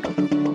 Thank you.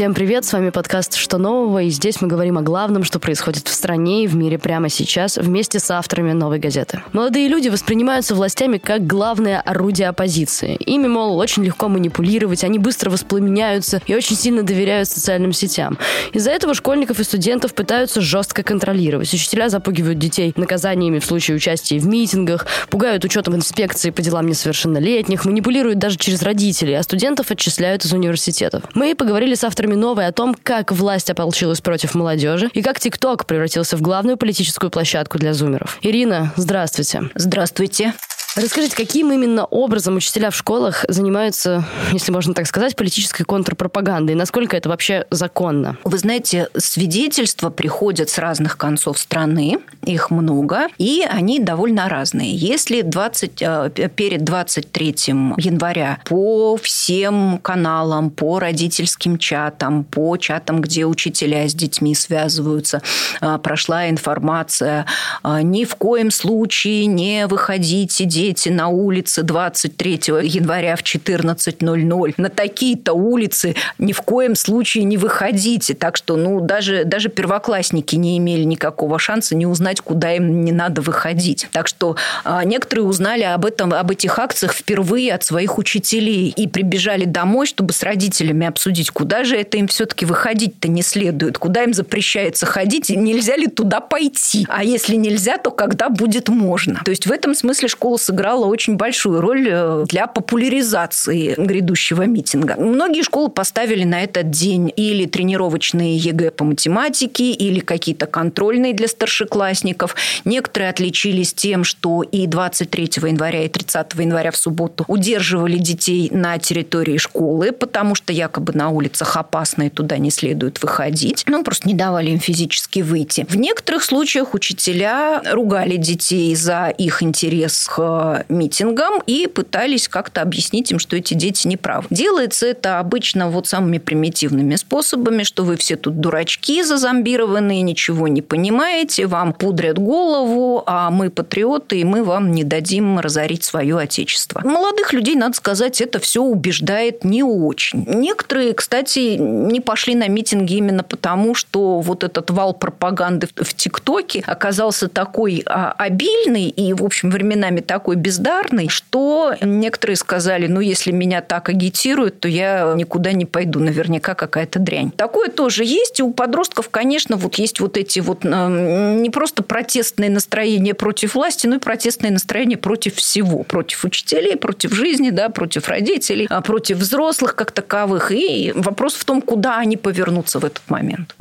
Всем привет, с вами подкаст «Что нового?» и здесь мы говорим о главном, что происходит в стране и в мире прямо сейчас вместе с авторами «Новой газеты». Молодые люди воспринимаются властями как главное орудие оппозиции. Ими, мол, очень легко манипулировать, они быстро воспламеняются и очень сильно доверяют социальным сетям. Из-за этого школьников и студентов пытаются жестко контролировать. Учителя запугивают детей наказаниями в случае участия в митингах, пугают учетом инспекции по делам несовершеннолетних, манипулируют даже через родителей, а студентов отчисляют из университетов. Мы поговорили с авторами новой о том, как власть ополчилась против молодежи и как ТикТок превратился в главную политическую площадку для зумеров. Ирина, здравствуйте. Здравствуйте. Расскажите, каким именно образом учителя в школах занимаются, если можно так сказать, политической контрпропагандой? Насколько это вообще законно? Вы знаете, свидетельства приходят с разных концов страны, их много, и они довольно разные. Если 20, э, перед 23 января по всем каналам, по родительским чатам, по чатам, где учителя с детьми связываются, э, прошла информация, э, ни в коем случае не выходите, дети на улице 23 января в 14.00 на такие-то улицы ни в коем случае не выходите. Так что ну, даже, даже первоклассники не имели никакого шанса не узнать, куда им не надо выходить. Так что а, некоторые узнали об, этом, об этих акциях впервые от своих учителей и прибежали домой, чтобы с родителями обсудить, куда же это им все-таки выходить-то не следует, куда им запрещается ходить, и нельзя ли туда пойти. А если нельзя, то когда будет можно. То есть в этом смысле школа сыграла очень большую роль э, для популяризации грядущего митинга. Многие школы поставили на этот день или тренировочные ЕГЭ по математике, или какие-то контрольные для старшеклассников. Некоторые отличились тем, что и 23 января, и 30 января в субботу удерживали детей на территории школы, потому что якобы на улицах опасно и туда не следует выходить. Ну, просто не давали им физически выйти. В некоторых случаях учителя ругали детей за их интерес к митингам и пытались как-то объяснить им, что эти дети неправы. Делается это обычно вот самыми примитивными способами, что вы все тут дурачки зазомбированные, ничего не понимаете, вам пудрят голову, а мы патриоты, и мы вам не дадим разорить свое отечество. Молодых людей, надо сказать, это все убеждает не очень. Некоторые, кстати, не пошли на митинги именно потому, что вот этот вал пропаганды в ТикТоке оказался такой а, обильный и, в общем, временами такой такой бездарный, что некоторые сказали, ну, если меня так агитируют, то я никуда не пойду, наверняка какая-то дрянь. Такое тоже есть. И у подростков, конечно, вот есть вот эти вот э, не просто протестные настроения против власти, но и протестные настроения против всего. Против учителей, против жизни, да, против родителей, а против взрослых как таковых. И вопрос в том, куда они повернутся в этот момент.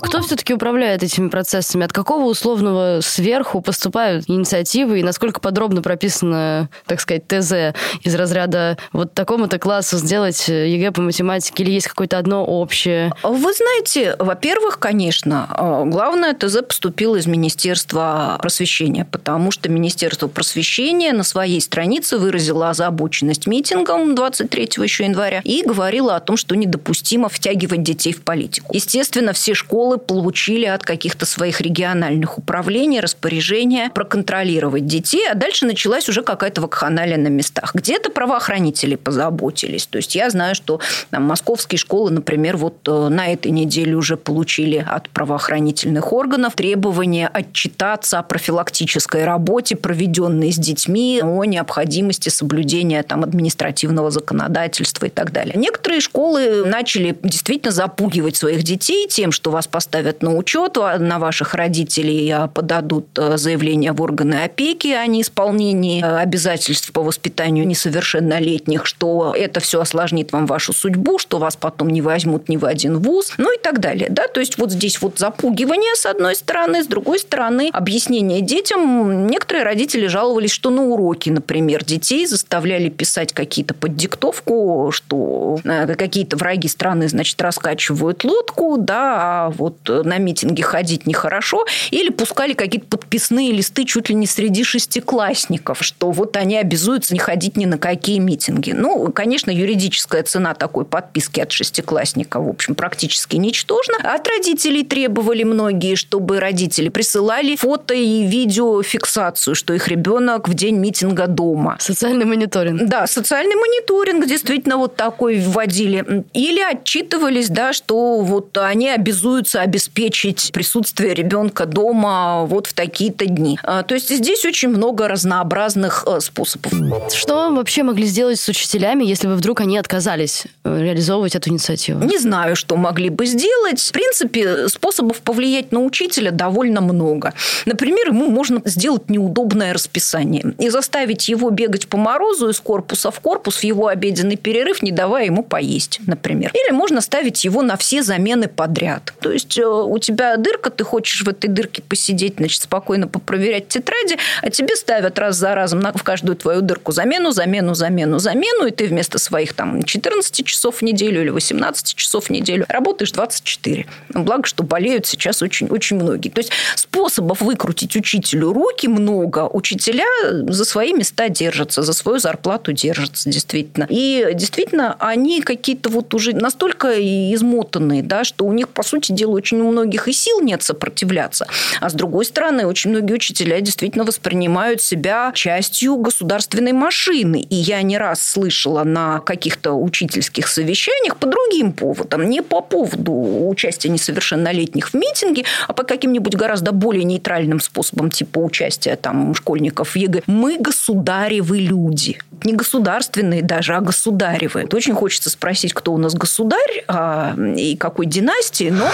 Кто все-таки управляет этими процессами? От какого условного сверху поступают инициативы и насколько подробно прописано, так сказать, ТЗ из разряда вот такому-то классу сделать ЕГЭ по математике или есть какое-то одно общее? Вы знаете, во-первых, конечно, э, главное ТЗ поступило из Министерства просвещения, потому что Министерство просвещения на своей странице выразило озабоченность митингом 23 еще января и говорило о том, что недопустимо втягивать детей в политику. Естественно, все школы школы получили от каких-то своих региональных управлений распоряжение проконтролировать детей, а дальше началась уже какая-то вакханалия на местах. Где-то правоохранители позаботились. То есть я знаю, что там, московские школы, например, вот э, на этой неделе уже получили от правоохранительных органов требование отчитаться о профилактической работе, проведенной с детьми, о необходимости соблюдения там, административного законодательства и так далее. Некоторые школы начали действительно запугивать своих детей тем, что вас поставят на учет, на ваших родителей а, подадут а, заявление в органы опеки о неисполнении а, обязательств по воспитанию несовершеннолетних, что это все осложнит вам вашу судьбу, что вас потом не возьмут ни в один вуз, ну и так далее. Да? То есть вот здесь вот запугивание с одной стороны, с другой стороны объяснение детям. Некоторые родители жаловались, что на уроки, например, детей заставляли писать какие-то под диктовку, что какие-то враги страны, значит, раскачивают лодку, да, а вот вот на митинги ходить нехорошо, или пускали какие-то подписные листы чуть ли не среди шестиклассников, что вот они обязуются не ходить ни на какие митинги. Ну, конечно, юридическая цена такой подписки от шестиклассника, в общем, практически ничтожна. От родителей требовали многие, чтобы родители присылали фото и видеофиксацию, что их ребенок в день митинга дома. Социальный мониторинг. Да, социальный мониторинг действительно вот такой вводили. Или отчитывались, да, что вот они обязуются обеспечить присутствие ребенка дома вот в такие-то дни. А, то есть здесь очень много разнообразных э, способов. Что вообще могли сделать с учителями, если бы вдруг они отказались э, реализовывать эту инициативу? Не знаю, что могли бы сделать. В принципе, способов повлиять на учителя довольно много. Например, ему можно сделать неудобное расписание и заставить его бегать по морозу из корпуса в корпус в его обеденный перерыв, не давая ему поесть, например. Или можно ставить его на все замены подряд. То есть э, у тебя дырка, ты хочешь в этой дырке посидеть, значит, спокойно попроверять тетради, а тебе ставят раз за разом в каждую твою дырку замену, замену, замену, замену, и ты вместо своих там 14 часов в неделю или 18 часов в неделю работаешь 24. Благо, что болеют сейчас очень, очень многие. То есть способов выкрутить учителю руки много. Учителя за свои места держатся, за свою зарплату держатся, действительно. И действительно, они какие-то вот уже настолько измотанные, да, что у них, по сути дела, очень у многих и сил нет сопротивляться. А с другой стороны, очень многие учителя действительно воспринимают себя частью государственной машины. И я не раз слышала на каких-то учительских совещаниях по другим поводам, не по поводу участия несовершеннолетних в митинге, а по каким-нибудь гораздо более нейтральным способам, типа участия там школьников в ЕГЭ. Мы государевы люди. Не государственные даже, а государевы. Очень хочется спросить, кто у нас государь а, и какой династии, но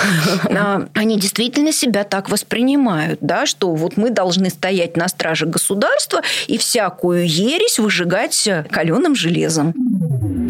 они действительно себя так воспринимают, да, что вот мы должны стоять на страже государства и всякую ересь выжигать каленым железом.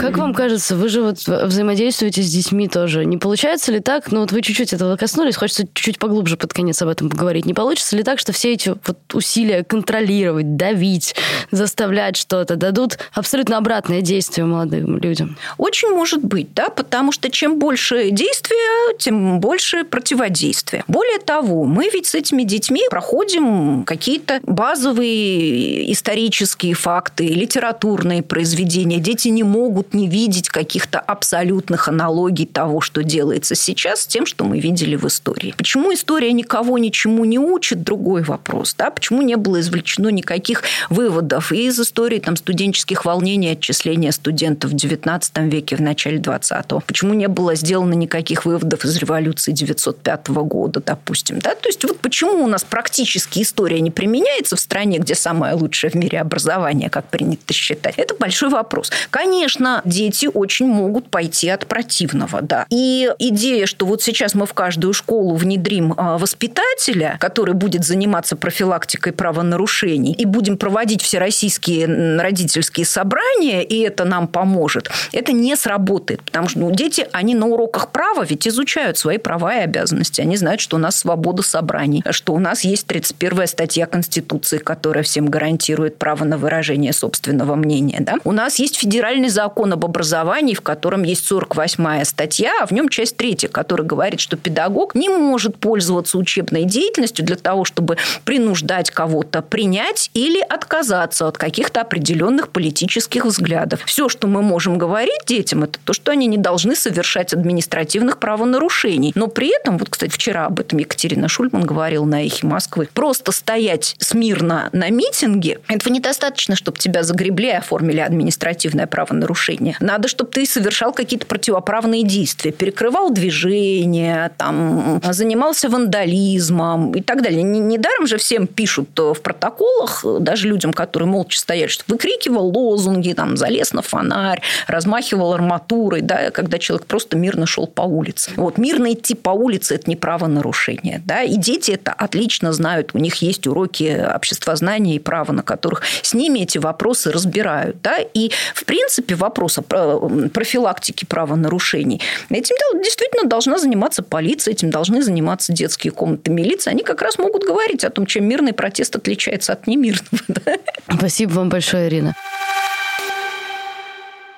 Как вам кажется, вы же вот взаимодействуете с детьми тоже. Не получается ли так, ну вот вы чуть-чуть этого коснулись, хочется чуть-чуть поглубже под конец об этом поговорить. Не получится ли так, что все эти вот усилия контролировать, давить, заставлять что-то дадут абсолютно обратное действие молодым людям? Очень может быть, да, потому что чем больше действия, тем больше противодействия. Более того, мы ведь с этими детьми проходим какие-то базовые исторические факты, литературные произведения. Дети не могут не видеть каких-то абсолютных аналогий того, что делается сейчас, с тем, что мы видели в истории. Почему история никого ничему не учит, другой вопрос. Да? Почему не было извлечено никаких выводов из истории там, студенческих волнений, отчисления студентов в XIX веке, в начале XX? Почему не было сделано никаких выводов из революции 1905 года, допустим? Да? То есть вот почему у нас практически история не применяется в стране, где самое лучшее в мире образование, как принято считать? Это большой вопрос. Конечно, дети очень могут пойти от противного, да. И идея, что вот сейчас мы в каждую школу внедрим а, воспитателя, который будет заниматься профилактикой правонарушений, и будем проводить всероссийские родительские собрания, и это нам поможет, это не сработает. Потому что ну, дети, они на уроках права ведь изучают свои права и обязанности. Они знают, что у нас свобода собраний, что у нас есть 31 статья Конституции, которая всем гарантирует право на выражение собственного мнения. Да? У нас есть федеральный закон об образовании, в котором есть 48 статья, а в нем часть третья, которая говорит, что педагог не может пользоваться учебной деятельностью для того, чтобы принуждать кого-то принять или отказаться от каких-то определенных политических взглядов. Все, что мы можем говорить детям, это то, что они не должны совершать административных правонарушений. Но при этом, вот, кстати, вчера об этом Екатерина Шульман говорила на «Эхе Москвы», просто стоять смирно на митинге, этого недостаточно, чтобы тебя загребли и оформили административное правонарушение. Надо, чтобы ты совершал какие-то противоправные действия, перекрывал движение, там, занимался вандализмом и так далее. Недаром же всем пишут в протоколах, даже людям, которые молча стояли, что выкрикивал лозунги, там, залез на фонарь, размахивал арматурой, да, когда человек просто мирно шел по улице. Вот, мирно идти по улице – это не правонарушение. Да? И дети это отлично знают. У них есть уроки обществознания и права, на которых с ними эти вопросы разбирают. Да? И, в принципе, вопрос о профилактике правонарушений. Этим действительно должна заниматься полиция, этим должны заниматься детские комнаты милиции. Они как раз могут говорить о том, чем мирный протест отличается от немирного. Спасибо вам большое, Ирина.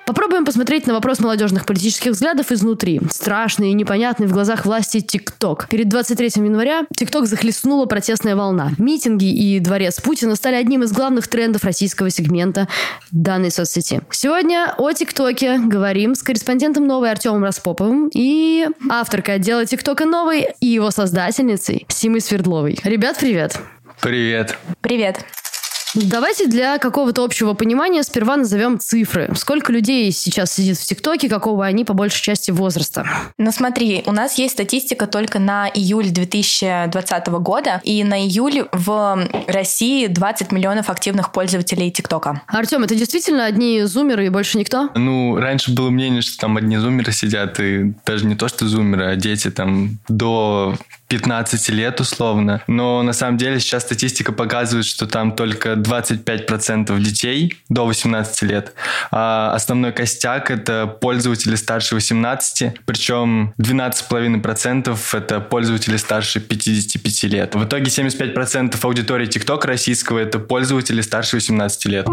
Попробуем посмотреть на вопрос молодежных политических взглядов изнутри. Страшный и непонятный в глазах власти ТикТок. Перед 23 января ТикТок захлестнула протестная волна. Митинги и дворец Путина стали одним из главных трендов российского сегмента данной соцсети. Сегодня о ТикТоке говорим с корреспондентом «Новой» Артемом Распоповым и авторкой отдела ТикТока «Новый» и его создательницей Симой Свердловой. Ребят, привет! Привет! Привет! Давайте для какого-то общего понимания сперва назовем цифры. Сколько людей сейчас сидит в ТикТоке, какого они по большей части возраста? Ну смотри, у нас есть статистика только на июль 2020 года, и на июль в России 20 миллионов активных пользователей ТикТока. Артем, это действительно одни зумеры и больше никто? Ну, раньше было мнение, что там одни зумеры сидят, и даже не то, что зумеры, а дети там до 15 лет условно. Но на самом деле сейчас статистика показывает, что там только 25% детей до 18 лет. А основной костяк — это пользователи старше 18, причем 12,5% — это пользователи старше 55 лет. В итоге 75% аудитории TikTok российского — это пользователи старше 18 лет.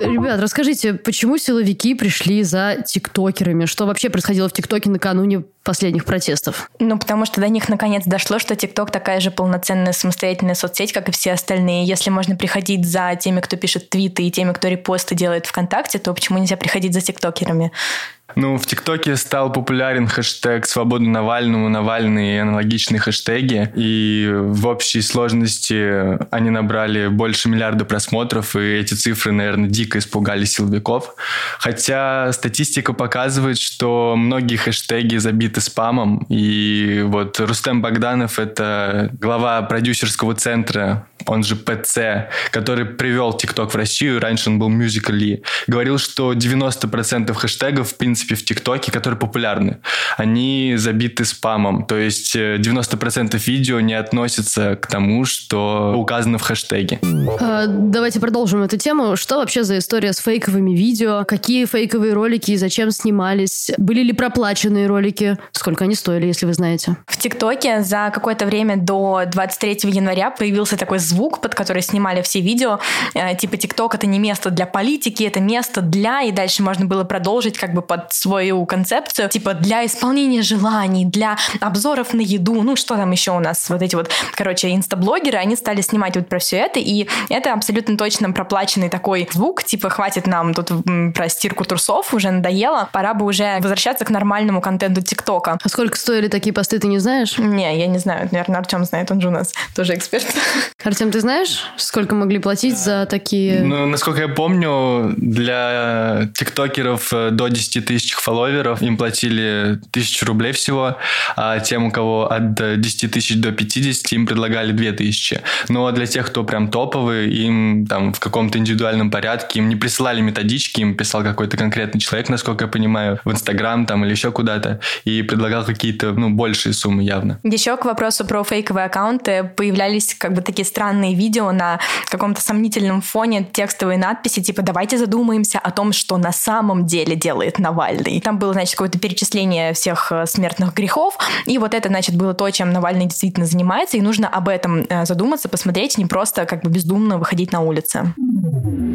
Ребят, расскажите, почему силовики пришли за тиктокерами? Что вообще происходило в ТикТоке накануне последних протестов? Ну, потому что до них наконец дошло, что ТикТок такая же полноценная самостоятельная соцсеть, как и все остальные. Если можно приходить за теми, кто пишет твиты и теми, кто репосты делает ВКонтакте, то почему нельзя приходить за тиктокерами? Ну, в ТикТоке стал популярен хэштег «Свободу Навальному», «Навальный» и аналогичные хэштеги. И в общей сложности они набрали больше миллиарда просмотров, и эти цифры, наверное, дико испугали силовиков. Хотя статистика показывает, что многие хэштеги забиты спамом. И вот Рустем Богданов — это глава продюсерского центра он же ПЦ, который привел ТикТок в Россию, раньше он был Musical.ly, говорил, что 90% хэштегов, в принципе, в ТикТоке, которые популярны, они забиты спамом. То есть 90% э, видео не относятся к тому, что указано в хэштеге. А, давайте продолжим эту тему. Что вообще за история с фейковыми видео? Какие фейковые ролики и зачем снимались? Были ли проплаченные ролики? Сколько они стоили, если вы знаете? В ТикТоке за какое-то время до 23 января появился такой звук, под который снимали все видео. Э, типа ТикТок это не место для политики, это место для, и дальше можно было продолжить как бы под свою концепцию, типа для исполнения желаний, для обзоров на еду, ну что там еще у нас, вот эти вот, короче, инстаблогеры, они стали снимать вот про все это, и это абсолютно точно проплаченный такой звук, типа хватит нам тут про стирку трусов, уже надоело, пора бы уже возвращаться к нормальному контенту ТикТока. А сколько стоили такие посты, ты не знаешь? Не, я не знаю, наверное, Артем знает, он же у нас тоже эксперт. Артем, ты знаешь, сколько могли платить за такие... Ну, насколько я помню, для тиктокеров э, до 10 тысяч фолловеров им платили тысячу рублей всего, а тем, у кого от 10 тысяч до 50, им предлагали 2 тысячи. Но для тех, кто прям топовый, им там в каком-то индивидуальном порядке, им не присылали методички, им писал какой-то конкретный человек, насколько я понимаю, в Инстаграм там или еще куда-то, и предлагал какие-то, ну, большие суммы явно. Еще к вопросу про фейковые аккаунты появлялись как бы такие странные видео на каком-то сомнительном фоне текстовые надписи, типа «давайте задумаемся о том, что на самом деле делает Навальный». И там было, значит, какое-то перечисление всех э, смертных грехов, и вот это, значит, было то, чем Навальный действительно занимается, и нужно об этом э, задуматься, посмотреть, не просто как бы бездумно выходить на улицы.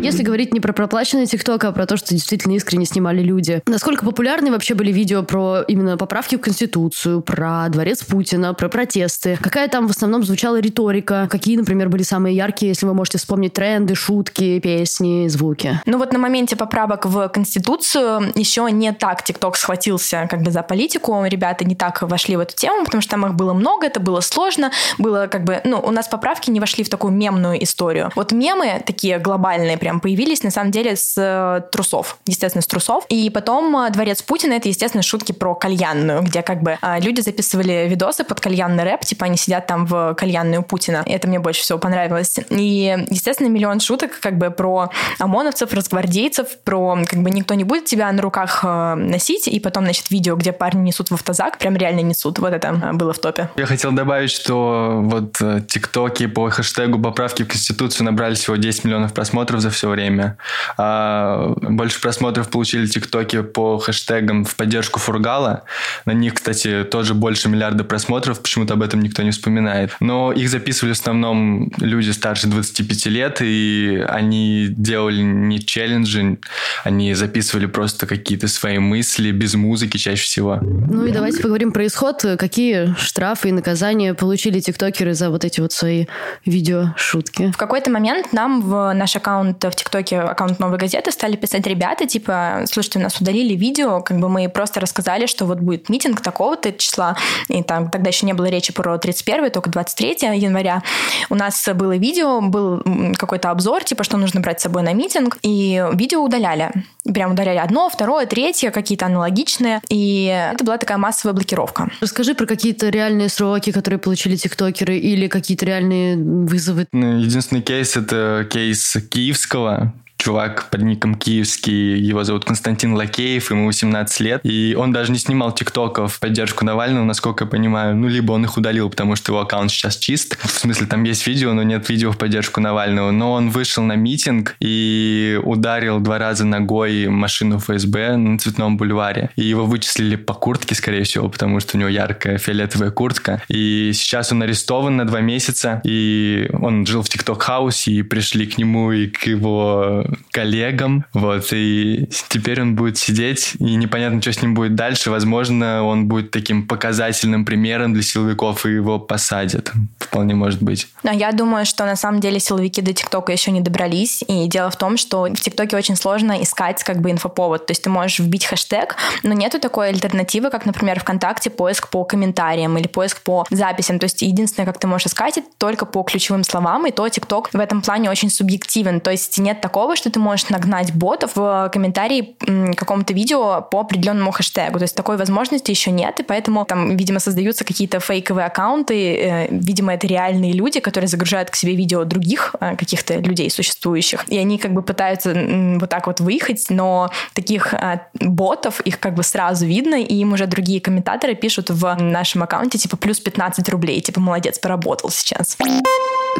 Если говорить не про проплаченный ТикТок, а про то, что действительно искренне снимали люди, насколько популярны вообще были видео про именно поправки в Конституцию, про дворец Путина, про протесты? Какая там в основном звучала риторика? Какие, например, были самые яркие, если вы можете вспомнить тренды, шутки, песни, звуки? Ну вот на моменте поправок в Конституцию еще не так ТикТок схватился как бы за политику, ребята не так вошли в эту тему, потому что там их было много, это было сложно, было как бы, ну, у нас поправки не вошли в такую мемную историю. Вот мемы такие глобальные прям появились на самом деле с э, трусов, естественно, с трусов. И потом э, Дворец Путина, это, естественно, шутки про кальянную, где как бы э, люди записывали видосы под кальянный рэп, типа они сидят там в кальянную Путина. Это мне больше всего понравилось. И, естественно, миллион шуток как бы про ОМОНовцев, разгвардейцев, про как бы никто не будет тебя на руках носить, и потом, значит, видео, где парни несут в автозак, прям реально несут. Вот это э, было в топе. Я хотел добавить, что вот э, тиктоки по хэштегу поправки в Конституцию набрали всего 10 миллионов просмотров за все время. А больше просмотров получили тиктоки по хэштегам в поддержку Фургала. На них, кстати, тоже больше миллиарда просмотров, почему-то об этом никто не вспоминает. Но их записывали в основном люди старше 25 лет, и они делали не челленджи, они записывали просто какие-то свои мысли без музыки чаще всего. Ну и давайте поговорим про исход. Какие штрафы и наказания получили тиктокеры за вот эти вот свои видео-шутки? В какой-то момент нам в наш аккаунт в ТикТоке, аккаунт Новой газеты, стали писать ребята, типа, слушайте, у нас удалили видео, как бы мы просто рассказали, что вот будет митинг такого-то числа, и там тогда еще не было речи про 31 только 23 января. У нас было видео, был какой-то обзор, типа, что нужно брать с собой на митинг, и видео удаляли. Прям удаляли одно, второе, третье, какие-то аналогичные, и это была такая массовая блокировка. Расскажи про какие-то реальные сроки, которые получили тиктокеры, или какие-то реальные вызовы. Ну, единственный кейс — это кейс Киевского, чувак под ником Киевский, его зовут Константин Лакеев, ему 18 лет, и он даже не снимал тиктоков в поддержку Навального, насколько я понимаю, ну, либо он их удалил, потому что его аккаунт сейчас чист, в смысле, там есть видео, но нет видео в поддержку Навального, но он вышел на митинг и ударил два раза ногой машину ФСБ на Цветном бульваре, и его вычислили по куртке, скорее всего, потому что у него яркая фиолетовая куртка, и сейчас он арестован на два месяца, и он жил в тикток-хаусе, и пришли к нему и к его коллегам, вот, и теперь он будет сидеть, и непонятно, что с ним будет дальше, возможно, он будет таким показательным примером для силовиков, и его посадят, вполне может быть. Но я думаю, что на самом деле силовики до ТикТока еще не добрались, и дело в том, что в ТикТоке очень сложно искать как бы инфоповод, то есть ты можешь вбить хэштег, но нету такой альтернативы, как, например, ВКонтакте поиск по комментариям или поиск по записям, то есть единственное, как ты можешь искать, это только по ключевым словам, и то ТикТок в этом плане очень субъективен, то есть нет такого, что ты можешь нагнать ботов в комментарии какому-то видео по определенному хэштегу. То есть такой возможности еще нет, и поэтому там, видимо, создаются какие-то фейковые аккаунты. Э, видимо, это реальные люди, которые загружают к себе видео других э, каких-то людей существующих. И они как бы пытаются вот так вот выехать, но таких э, ботов, их как бы сразу видно, и им уже другие комментаторы пишут в нашем аккаунте типа плюс 15 рублей, типа молодец, поработал сейчас.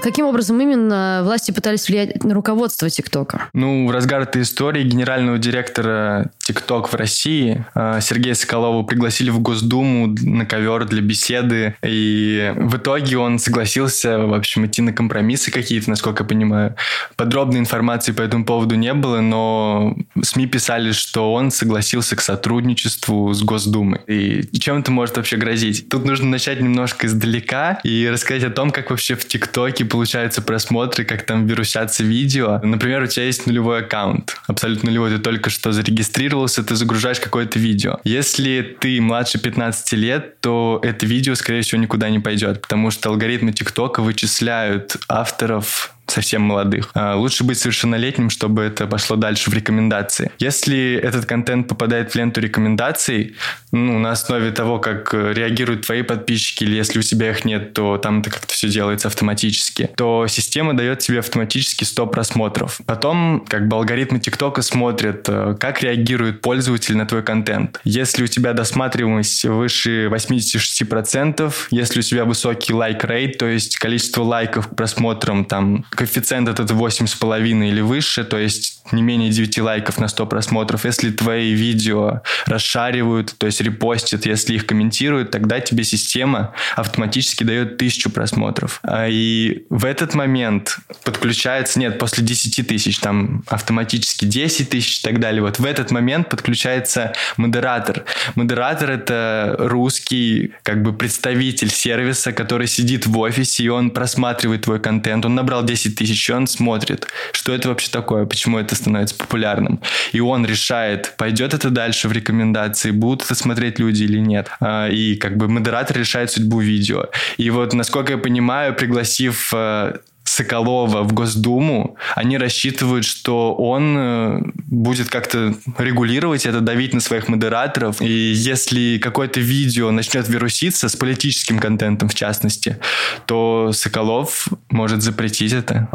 Каким образом именно власти пытались влиять на руководство ТикТока? Ну, в разгар этой истории генерального директора ТикТок в России э, Сергея Соколова пригласили в Госдуму на ковер для беседы, и в итоге он согласился, в общем, идти на компромиссы какие-то, насколько я понимаю. Подробной информации по этому поводу не было, но СМИ писали, что он согласился к сотрудничеству с Госдумой. И чем это может вообще грозить? Тут нужно начать немножко издалека и рассказать о том, как вообще в ТикТоке получаются просмотры, как там вирусятся видео. Например, у тебя есть нулевой аккаунт, абсолютно нулевой, ты только что зарегистрировался, ты загружаешь какое-то видео. Если ты младше 15 лет, то это видео, скорее всего, никуда не пойдет, потому что алгоритмы ТикТока вычисляют авторов совсем молодых. А, лучше быть совершеннолетним, чтобы это пошло дальше в рекомендации. Если этот контент попадает в ленту рекомендаций, ну, на основе того, как реагируют твои подписчики, или если у тебя их нет, то там это как-то все делается автоматически, то система дает тебе автоматически 100 просмотров. Потом, как бы алгоритмы ТикТока смотрят, э, как реагирует пользователь на твой контент. Если у тебя досматриваемость выше 86%, если у тебя высокий лайк-рейт, то есть количество лайков к просмотрам там коэффициент этот 8,5 или выше, то есть не менее 9 лайков на 100 просмотров. Если твои видео расшаривают, то есть репостят, если их комментируют, тогда тебе система автоматически дает 1000 просмотров. А, и в этот момент подключается, нет, после 10 тысяч, там автоматически 10 тысяч и так далее. Вот в этот момент подключается модератор. Модератор — это русский как бы представитель сервиса, который сидит в офисе, и он просматривает твой контент. Он набрал 10 тысяч, и он смотрит, что это вообще такое, почему это становится популярным. И он решает, пойдет это дальше в рекомендации, будут это смотреть люди или нет. А, и как бы модератор решает судьбу видео. И вот, насколько я понимаю, пригласив э, Соколова в Госдуму, они рассчитывают, что он э, будет как-то регулировать это, давить на своих модераторов. И если какое-то видео начнет вируситься с политическим контентом, в частности, то Соколов может запретить это.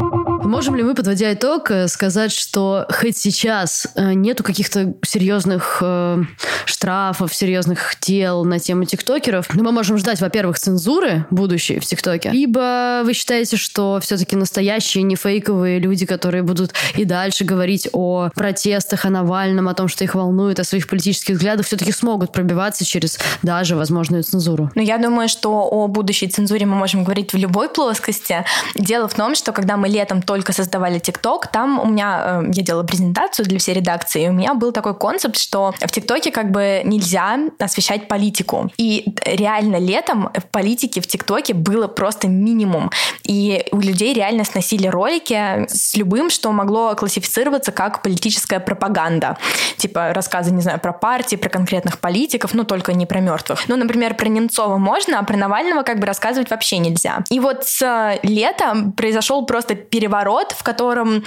Можем ли мы, подводя итог, э, сказать, что хоть сейчас э, нету каких-то серьезных э, штрафов, серьезных дел на тему тиктокеров, но мы можем ждать, во-первых, цензуры будущей в тиктоке, либо вы считаете, что все-таки настоящие, не фейковые люди, которые будут и дальше говорить о протестах, о Навальном, о том, что их волнует, о своих политических взглядах, все-таки смогут пробиваться через даже возможную цензуру? Ну, я думаю, что о будущей цензуре мы можем говорить в любой плоскости. Дело в том, что когда мы летом только создавали ТикТок, там у меня, э, я делала презентацию для всей редакции, и у меня был такой концепт, что в ТикТоке как бы нельзя освещать политику. И реально летом в политике в ТикТоке было просто минимум. И у людей реально сносили ролики с любым, что могло классифицироваться как политическая пропаганда. Типа рассказы, не знаю, про партии, про конкретных политиков, ну только не про мертвых. Ну, например, про Немцова можно, а про Навального как бы рассказывать вообще нельзя. И вот с лета произошел просто переворот, в котором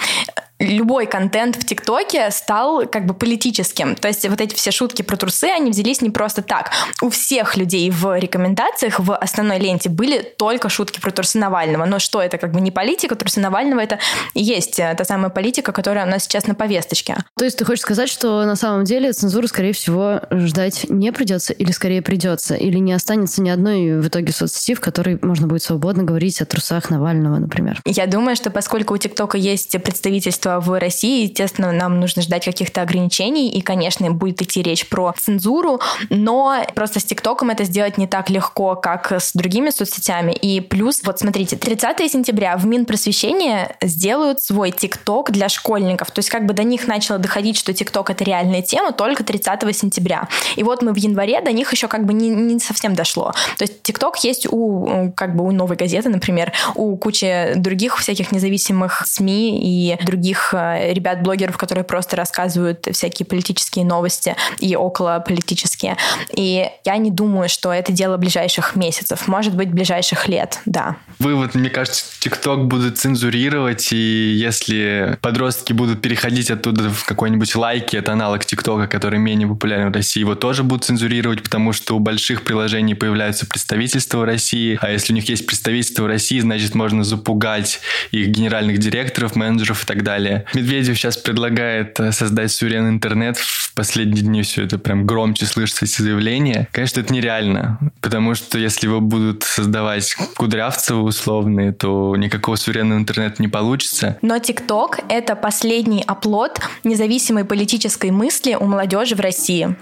любой контент в ТикТоке стал как бы политическим. То есть вот эти все шутки про трусы, они взялись не просто так. У всех людей в рекомендациях в основной ленте были только шутки про трусы Навального. Но что это как бы не политика, трусы Навального это и есть э, та самая политика, которая у нас сейчас на повесточке. То есть ты хочешь сказать, что на самом деле цензуру, скорее всего, ждать не придется или скорее придется? Или не останется ни одной в итоге соцсети, в которой можно будет свободно говорить о трусах Навального, например? Я думаю, что поскольку у ТикТока есть представительство в России, естественно, нам нужно ждать каких-то ограничений, и, конечно, будет идти речь про цензуру, но просто с ТикТоком это сделать не так легко, как с другими соцсетями. И плюс, вот смотрите, 30 сентября в Минпросвещение сделают свой ТикТок для школьников. То есть как бы до них начало доходить, что ТикТок это реальная тема только 30 сентября. И вот мы в январе до них еще как бы не, не совсем дошло. То есть ТикТок есть у как бы у новой газеты, например, у кучи других всяких независимых СМИ и других других э, ребят-блогеров, которые просто рассказывают всякие политические новости и около политические. И я не думаю, что это дело ближайших месяцев, может быть, ближайших лет, да. Вывод, мне кажется, ТикТок будут цензурировать, и если подростки будут переходить оттуда в какой-нибудь лайки, это аналог ТикТока, который менее популярен в России, его тоже будут цензурировать, потому что у больших приложений появляются представительства в России, а если у них есть представительство в России, значит, можно запугать их генеральных директоров, менеджеров и так далее. Медведев сейчас предлагает э, создать суверенный интернет. В последние дни все это прям громче слышится эти заявления. Конечно, это нереально, потому что если его будут создавать Кудрявцевы условные, то никакого суверенного интернета не получится. Но ТикТок — это последний оплот независимой политической мысли у молодежи в России.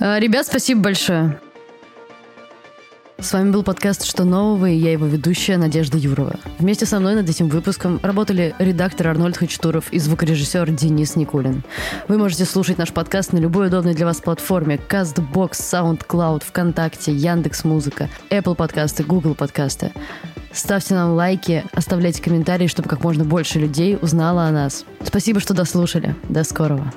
Э, ребят, спасибо большое. С вами был подкаст «Что нового?» и я его ведущая Надежда Юрова. Вместе со мной над этим выпуском работали редактор Арнольд Хачатуров и звукорежиссер Денис Никулин. Вы можете слушать наш подкаст на любой удобной для вас платформе CastBox, SoundCloud, ВКонтакте, Яндекс.Музыка, Apple подкасты, Google подкасты. Ставьте нам лайки, оставляйте комментарии, чтобы как можно больше людей узнало о нас. Спасибо, что дослушали. До скорого.